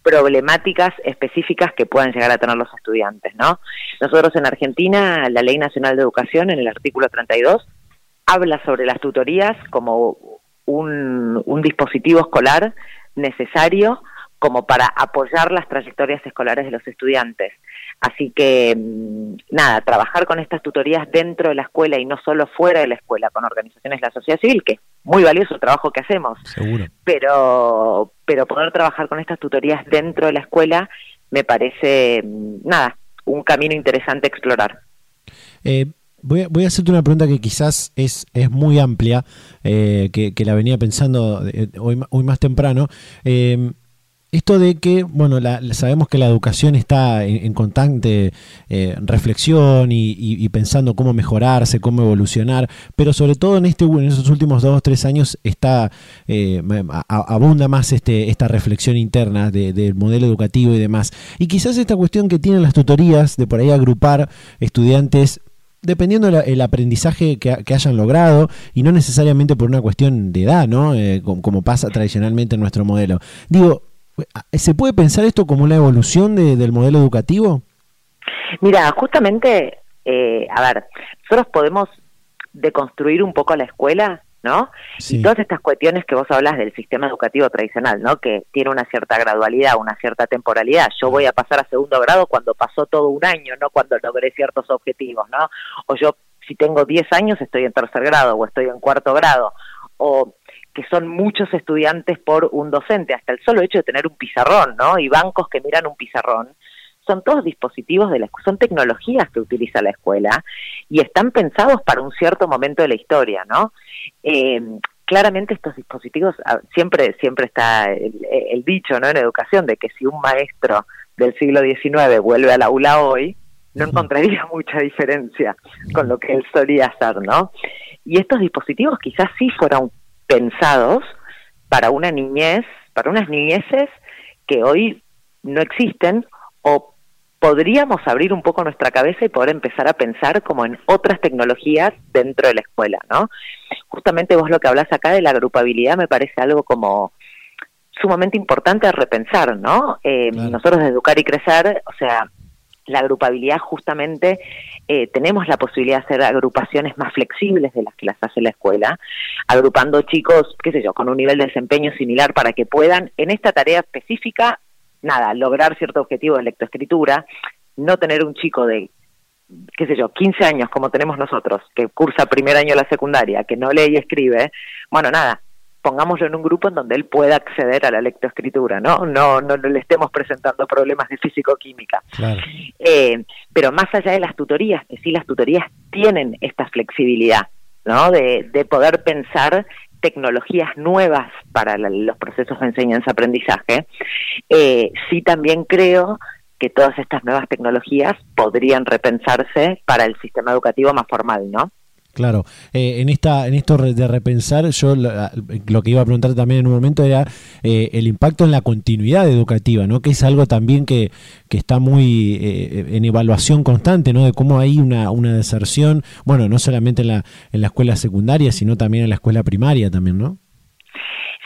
problemáticas específicas que puedan llegar a tener los estudiantes, ¿no? Nosotros en Argentina, la Ley Nacional de Educación, en el artículo 32, habla sobre las tutorías como un, un dispositivo escolar necesario como para apoyar las trayectorias escolares de los estudiantes. Así que, mm, nada, trabajar con estas tutorías dentro de la escuela y no solo fuera de la escuela, con organizaciones de la sociedad civil, que es muy valioso el trabajo que hacemos.
Seguro.
Pero, pero poder trabajar con estas tutorías dentro de la escuela me parece, mm, nada, un camino interesante a explorar.
Eh, voy, a, voy a hacerte una pregunta que quizás es, es muy amplia, eh, que, que, la venía pensando eh, hoy, hoy más temprano. Eh, esto de que, bueno, sabemos que la educación está en, constante eh, reflexión y, pensando cómo mejorarse, cómo evolucionar, pero sobre todo en este en esos últimos dos o tres años está eh, abunda más este esta reflexión interna del modelo educativo y demás. Y quizás esta cuestión que tienen las tutorías de por ahí agrupar estudiantes dependiendo del aprendizaje que, hayan logrado y no necesariamente por una cuestión de edad, ¿no? Eh, como, pasa tradicionalmente en nuestro modelo. Digo, ¿Se puede pensar esto como una evolución del modelo educativo?
Mira, justamente, eh, a ver, nosotros podemos deconstruir un poco la escuela, ¿no? Y todas estas cuestiones que vos hablas del sistema educativo tradicional, ¿no? Que tiene una cierta gradualidad, una cierta temporalidad. Yo voy a pasar a segundo grado cuando pasó todo un año, no cuando logré ciertos objetivos, ¿no? O yo, si tengo 10 años, estoy en tercer grado o estoy en cuarto grado. O que son muchos estudiantes por un docente, hasta el solo hecho de tener un pizarrón, ¿no? Y bancos que miran un pizarrón, son todos dispositivos de la son tecnologías que utiliza la escuela y están pensados para un cierto momento de la historia, ¿no? Eh, claramente estos dispositivos ah, siempre siempre está el, dicho, ¿no? En educación de que si un maestro del siglo XIX vuelve al aula hoy, no encontraría mucha diferencia con lo que él solía hacer, ¿no? Y estos dispositivos quizás sí fueron pensados para una niñez, para unas niñeces que hoy no existen o podríamos abrir un poco nuestra cabeza y poder empezar a pensar como en otras tecnologías dentro de la escuela, ¿no? Justamente vos lo que hablas acá de la agrupabilidad me parece algo como sumamente importante a repensar, ¿no? Eh, nosotros de Educar y Crecer, o sea, la agrupabilidad justamente eh, tenemos la posibilidad de hacer agrupaciones más flexibles de las que las hace la escuela, agrupando chicos, qué sé yo, con un nivel de desempeño similar para que puedan en esta tarea específica, nada, lograr cierto objetivo de lectoescritura, no tener un chico de qué sé yo, 15 años como tenemos nosotros, que cursa primer año de la secundaria, que no lee y escribe, bueno, nada, pongámoslo en un grupo en donde él pueda acceder a la lectoescritura, ¿no? No, no, le estemos presentando problemas de físico-química. Eh, pero más allá de las tutorías, que sí las tutorías tienen esta flexibilidad, ¿no? De, de poder pensar tecnologías nuevas para los procesos de enseñanza-aprendizaje, eh, sí también creo que todas estas nuevas tecnologías podrían repensarse para el sistema educativo más formal, ¿no?
Claro, eh, en esta, en esto de repensar, yo lo, que iba a preguntar también en un momento era eh, el impacto en la continuidad educativa, ¿no? Que es algo también que, que está muy eh, en evaluación constante, ¿no? De cómo hay una, una deserción, bueno, no solamente en la, en la escuela secundaria, sino también en la escuela primaria también, ¿no?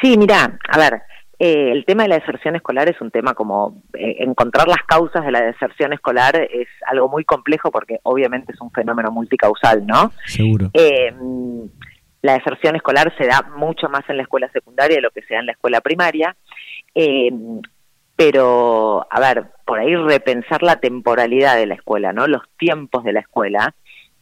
Sí, mira, a ver, eh, el tema de la deserción escolar es un tema como eh, encontrar las causas de la deserción escolar es algo muy complejo porque obviamente es un fenómeno multicausal, ¿no?
Seguro.
Eh, la deserción escolar se da mucho más en la escuela secundaria de lo que se da en la escuela primaria, pero, a ver, por ahí repensar la temporalidad de la escuela, ¿no? Los tiempos de la escuela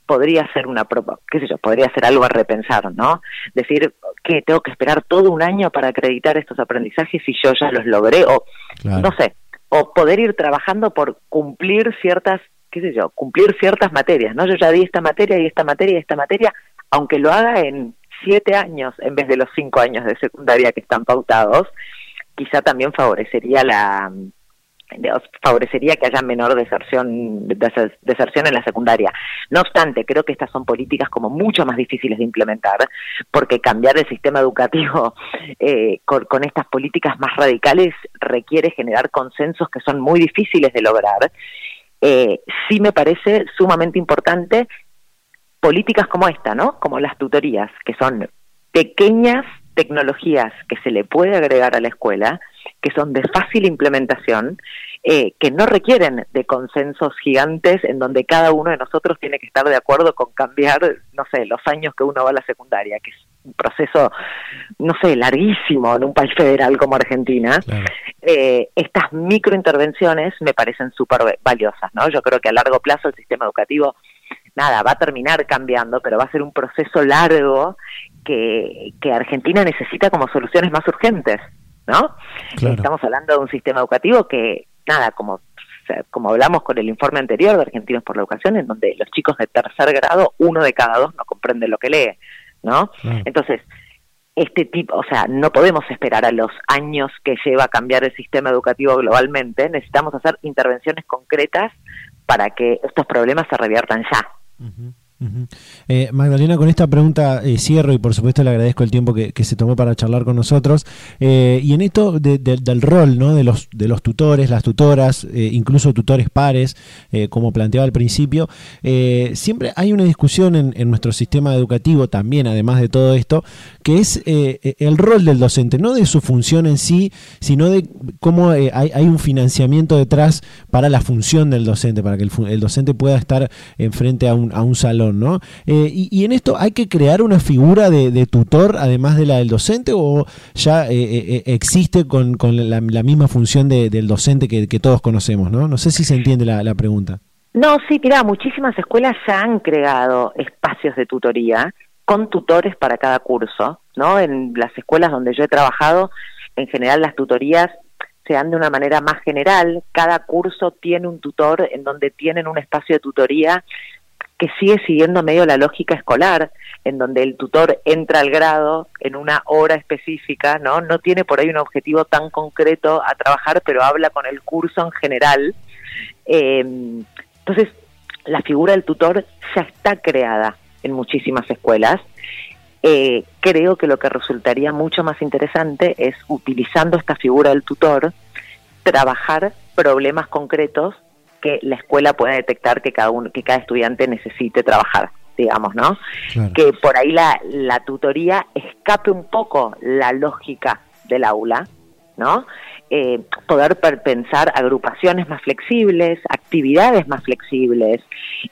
podría ser una, qué sé yo, podría ser algo a repensar, ¿no? Decir que tengo que esperar todo un año para acreditar estos aprendizajes y yo ya los logré, o no sé, o poder ir trabajando por cumplir ciertas, qué sé yo, cumplir ciertas materias, ¿no? Yo ya di esta materia y esta materia y esta materia, aunque lo haga en siete años en vez de los cinco años de secundaria que están pautados, quizá también favorecería la, favorecería que haya menor deserción, deserción en la secundaria. No obstante, creo que estas son políticas como mucho más difíciles de implementar, porque cambiar el sistema educativo eh, con, estas políticas más radicales requiere generar consensos que son muy difíciles de lograr. Eh, sí me parece sumamente importante políticas como esta, ¿no? Como las tutorías, que son pequeñas tecnologías que se le puede agregar a la escuela, que son de fácil implementación, eh, que no requieren de consensos gigantes en donde cada uno de nosotros tiene que estar de acuerdo con cambiar, no sé, los años que uno va a la secundaria, que es un proceso, no sé, larguísimo en un país federal como Argentina. Eh, estas microintervenciones me parecen súper valiosas, ¿no? Yo creo que a largo plazo el sistema educativo nada, va a terminar cambiando, pero va a ser un proceso largo que, que Argentina necesita como soluciones más urgentes, ¿no? Estamos hablando de un sistema educativo que, nada, como como hablamos con el informe anterior de Argentinos por la Educación, en donde los chicos de tercer grado, uno de cada dos no comprende lo que lee, ¿no? Entonces, este tipo, o sea, no podemos esperar a los años que lleva a cambiar el sistema educativo globalmente, necesitamos hacer intervenciones concretas para que estos problemas se reviertan ya.
Eh, Magdalena, con esta pregunta eh, cierro y por supuesto le agradezco el tiempo que, se tomó para charlar con nosotros. Eh, y en esto del rol ¿no? de, los, de los tutores, las tutoras, incluso tutores pares, como planteaba al principio, siempre hay una discusión en, nuestro sistema educativo también, además de todo esto, que es el rol del docente, no de su función en sí, sino de cómo hay, hay, un financiamiento detrás para la función del docente, para que el, el docente pueda estar enfrente a un, a un salón ¿no? Eh, y, en esto hay que crear una figura de, tutor además de la del docente o ya eh, eh, existe con, la, misma función del docente que, todos conocemos, ¿no? No sé si se entiende la, pregunta.
No, sí, mira, muchísimas escuelas ya han creado espacios de tutoría con tutores para cada curso, ¿no? En las escuelas donde yo he trabajado, en general las tutorías se dan de una manera más general. Cada curso tiene un tutor en donde tienen un espacio de tutoría que sigue siguiendo medio la lógica escolar, en donde el tutor entra al grado en una hora específica, ¿no? No tiene por ahí un objetivo tan concreto a trabajar, pero habla con el curso en general. Eh, entonces, la figura del tutor ya está creada en muchísimas escuelas. Eh, creo que lo que resultaría mucho más interesante es, utilizando esta figura del tutor, trabajar problemas concretos que la escuela pueda detectar que cada uno, que cada estudiante necesite trabajar digamos, ¿no? Que por ahí la, la tutoría escape un poco la lógica del aula, ¿no? Eh, poder pensar agrupaciones más flexibles, actividades más flexibles,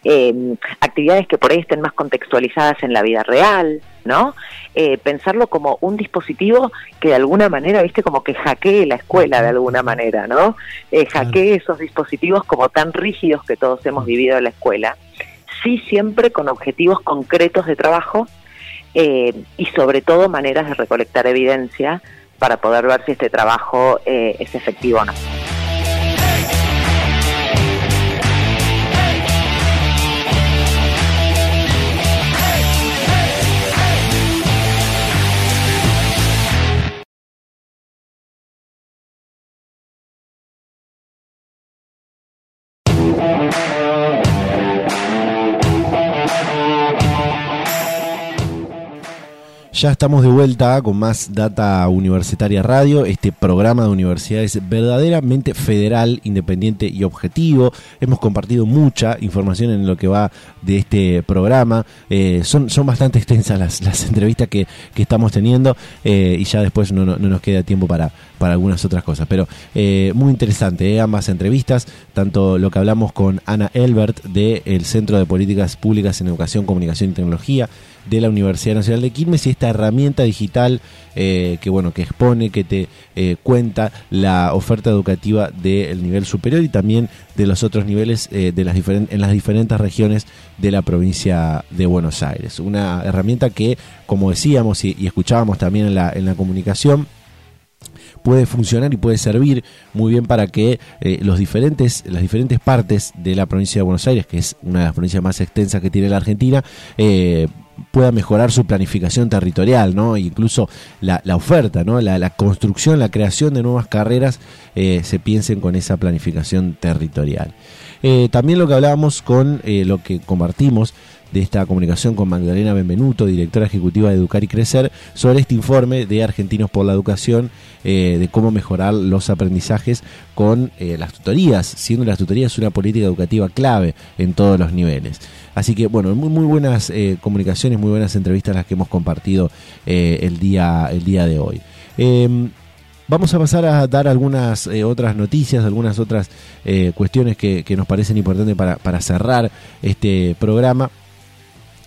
eh, actividades que por ahí estén más contextualizadas en la vida real, ¿no? Eh, pensarlo como un dispositivo que de alguna manera, viste, como que hackee la escuela de alguna manera, ¿no? Eh, hackee esos dispositivos como tan rígidos que todos hemos vivido en la escuela, sí siempre con objetivos concretos de trabajo eh, y sobre todo maneras de recolectar evidencia para poder ver si este trabajo eh, es efectivo o no.
Ya estamos de vuelta con más Data Universitaria Radio, este programa de universidades verdaderamente federal, independiente y objetivo. Hemos compartido mucha información en lo que va de este programa. Eh, son, son bastante extensas las, entrevistas que, que estamos teniendo eh, y ya después no, no, nos queda tiempo para, para algunas otras cosas. Pero eh, muy interesante ambas entrevistas, tanto lo que hablamos con Ana Elbert del Centro de Políticas Públicas en Educación, Comunicación y Tecnología de la Universidad Nacional de Quilmes y esta herramienta digital eh, que bueno que expone, que te eh, cuenta la oferta educativa del nivel superior y también de los otros niveles eh, de las en las diferentes regiones de la provincia de Buenos Aires. Una herramienta que, como decíamos y, escuchábamos también en la, en la comunicación, puede funcionar y puede servir muy bien para que los diferentes, las diferentes partes de la provincia de Buenos Aires, que es una de las provincias más extensas que tiene la Argentina, eh, pueda mejorar su planificación territorial, ¿no? Incluso la, oferta, ¿no? La, construcción, la creación de nuevas carreras eh, se piensen con esa planificación territorial. Eh, también lo que hablábamos con eh, lo que compartimos de esta comunicación con Magdalena Benvenuto, directora ejecutiva de Educar y Crecer, sobre este informe de Argentinos por la Educación, de cómo mejorar los aprendizajes con las tutorías, siendo las tutorías una política educativa clave en todos los niveles. Así que bueno, muy, muy buenas eh, comunicaciones, muy buenas entrevistas las que hemos compartido eh, el, día, el día de hoy. Em, vamos a pasar a dar algunas otras noticias, algunas otras cuestiones que, nos parecen importantes para, para cerrar este programa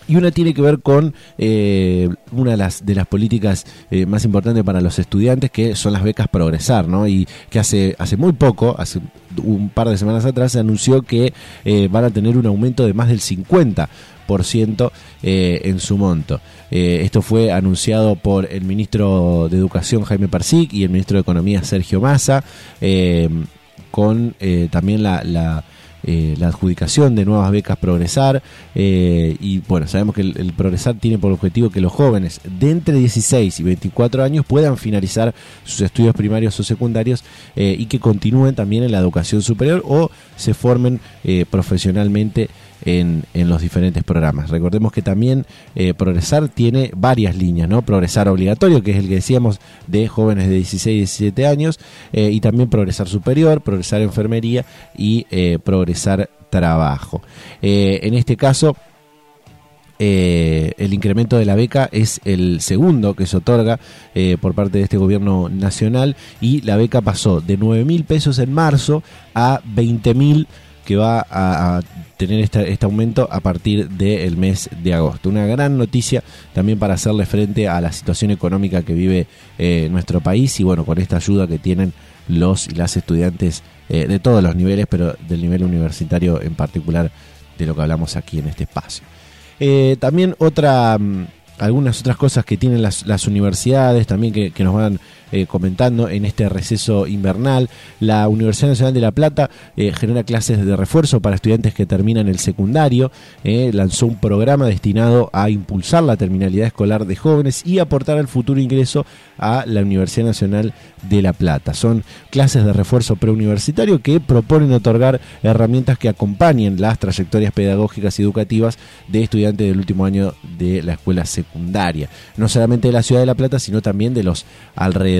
y una tiene que ver con eh, una de las, políticas eh, más importantes para los estudiantes, que son las becas Progresar, ¿no? Y que hace, hace muy poco, hace un par de semanas atrás, se anunció que eh, van a tener un aumento de más del 50% en su monto. esto fue anunciado por el ministro de Educación Jaime Persic y el ministro de Economía Sergio Massa, con también la eh, la adjudicación de nuevas becas Progresar eh, y bueno, sabemos que el, Progresar tiene por objetivo que los jóvenes de entre 16 y 24 años puedan finalizar sus estudios primarios o secundarios eh, y que continúen también en la educación superior o se formen profesionalmente en, los diferentes programas. Recordemos que también Progresar tiene varias líneas, ¿no? Progresar obligatorio, que es el que decíamos de jóvenes de 16 y 17 años, y también Progresar superior, Progresar enfermería y Progresar trabajo. Eh, en este caso, eh, el incremento de la beca es el segundo que se otorga eh, por parte de este gobierno nacional y la beca pasó de 9 mil pesos en marzo a 20 mil que va a, tener este, este, aumento a partir del mes de agosto. Una gran noticia también para hacerle frente a la situación económica que vive nuestro país y bueno, con esta ayuda que tienen los y las estudiantes eh, de todos los niveles, pero del nivel universitario en particular de lo que hablamos aquí en este espacio. Eh, también otra, mm, algunas otras cosas que tienen las, las universidades, también que, que nos van eh, comentando en este receso invernal. La Universidad Nacional de La Plata eh, genera clases de refuerzo para estudiantes que terminan el secundario. Eh, lanzó un programa destinado a impulsar la terminalidad escolar de jóvenes y aportar al futuro ingreso a la Universidad Nacional de La Plata. Son clases de refuerzo preuniversitario que proponen otorgar herramientas que acompañen las trayectorias pedagógicas y educativas de estudiantes del último año de la escuela secundaria. No solamente de la ciudad de La Plata, sino también de los alrededores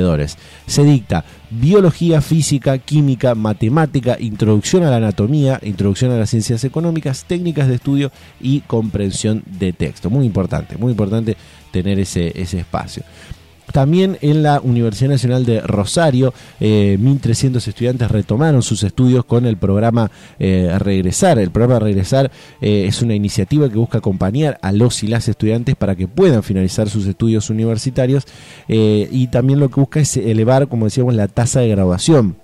se dicta biología, física, química, matemática, introducción a la anatomía, introducción a las ciencias económicas, técnicas de estudio y comprensión de texto. Muy importante, muy importante tener ese, ese espacio. También en la Universidad Nacional de Rosario, 1.300 eh, estudiantes retomaron sus estudios con el programa eh, Regresar. El programa Regresar eh, es una iniciativa que busca acompañar a los y las estudiantes para que puedan finalizar sus estudios universitarios y también lo que busca es elevar, como decíamos, la tasa de graduación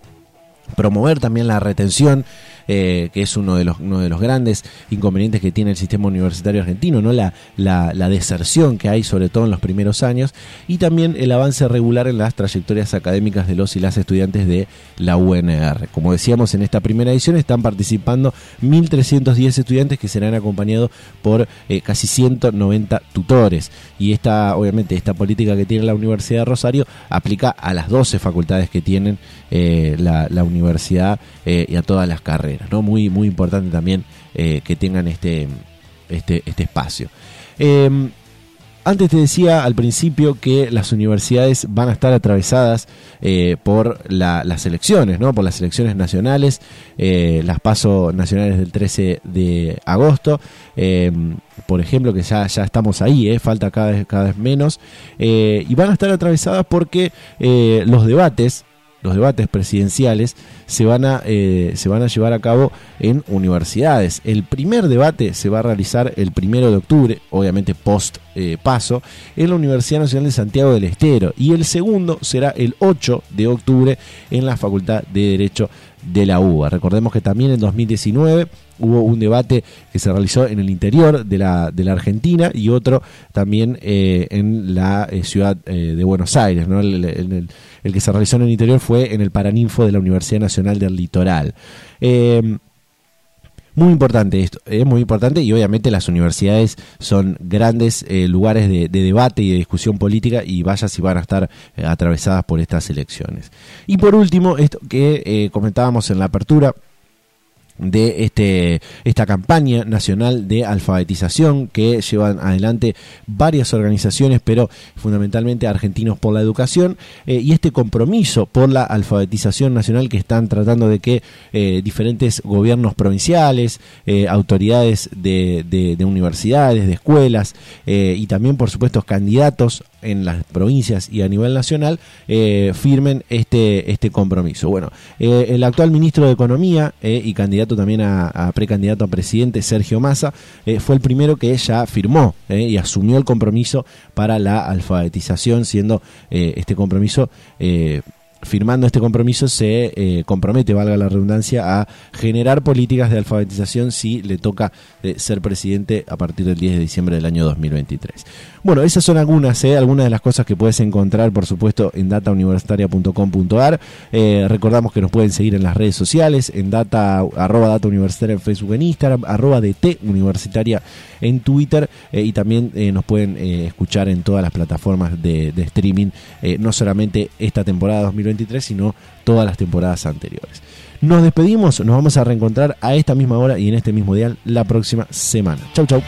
promover también la retención eh, que es uno de, los, uno de los grandes inconvenientes que tiene el sistema universitario argentino, ¿no? La, la, deserción que hay, sobre todo en los primeros años, y también el avance regular en las trayectorias académicas de los y las estudiantes de la UNR. Como decíamos en esta primera edición, están participando 1.310 estudiantes que serán acompañados por eh, casi 190 tutores. Y esta, obviamente, esta política que tiene la Universidad de Rosario aplica a las 12 facultades que tienen eh, la, la, universidad y a todas las carreras. ¿No? Muy, muy importante también eh, que tengan este, este, este espacio. Em, antes te decía al principio que las universidades van a estar atravesadas eh, por las elecciones, ¿no? por las elecciones nacionales, eh, las pasos nacionales del 13 de agosto, em, por ejemplo, que ya, ya estamos ahí, falta cada vez, cada vez menos, y van a estar atravesadas porque los debates los debates presidenciales se van a, eh, se van a llevar a cabo en universidades. El primer debate se va a realizar el primero de octubre, obviamente post eh, paso, en la Universidad Nacional de Santiago del Estero. Y el segundo será el 8 de octubre en la Facultad de Derecho de la UBA. Recordemos que también en 2019 hubo un debate que se realizó en el interior de la, de la Argentina y otro también eh, en la ciudad de Buenos Aires, ¿no? el, el que se realizó en el interior fue en el Paraninfo de la Universidad Nacional del Litoral. Eh, muy importante esto, es eh, muy importante y obviamente las universidades son grandes eh, lugares de, debate y de discusión política y vaya si van a estar atravesadas por estas elecciones. Y por último, esto que comentábamos en la apertura, de este, esta campaña nacional de alfabetización que llevan adelante varias organizaciones, pero fundamentalmente Argentinos por la Educación, eh, y este compromiso por la alfabetización nacional que están tratando de que eh, diferentes gobiernos provinciales, eh, autoridades de, de, universidades, de escuelas, y también, por supuesto, candidatos en las provincias y a nivel nacional firmen este, este compromiso. Bueno, el actual ministro de Economía y candidato también a, precandidato a presidente, Sergio Massa, eh, fue el primero que ya firmó eh, y asumió el compromiso para la alfabetización, siendo eh, este compromiso firmando este compromiso se compromete, valga la redundancia, a generar políticas de alfabetización si le toca ser presidente a partir del 10 de diciembre del año 2023. Bueno, esas son algunas, ¿eh? algunas de las cosas que puedes encontrar, por supuesto, en datauniversitaria.com.ar. Eh, recordamos que nos pueden seguir en las redes sociales, en data, arroba data universitaria en Facebook, en Instagram, arroba DT universitaria en Twitter eh, y también eh, nos pueden escuchar en todas las plataformas de, de streaming, no solamente esta temporada 2023, sino todas las temporadas anteriores. Nos despedimos, nos vamos a reencontrar a esta misma hora y en este mismo día la próxima semana. Chau, chau.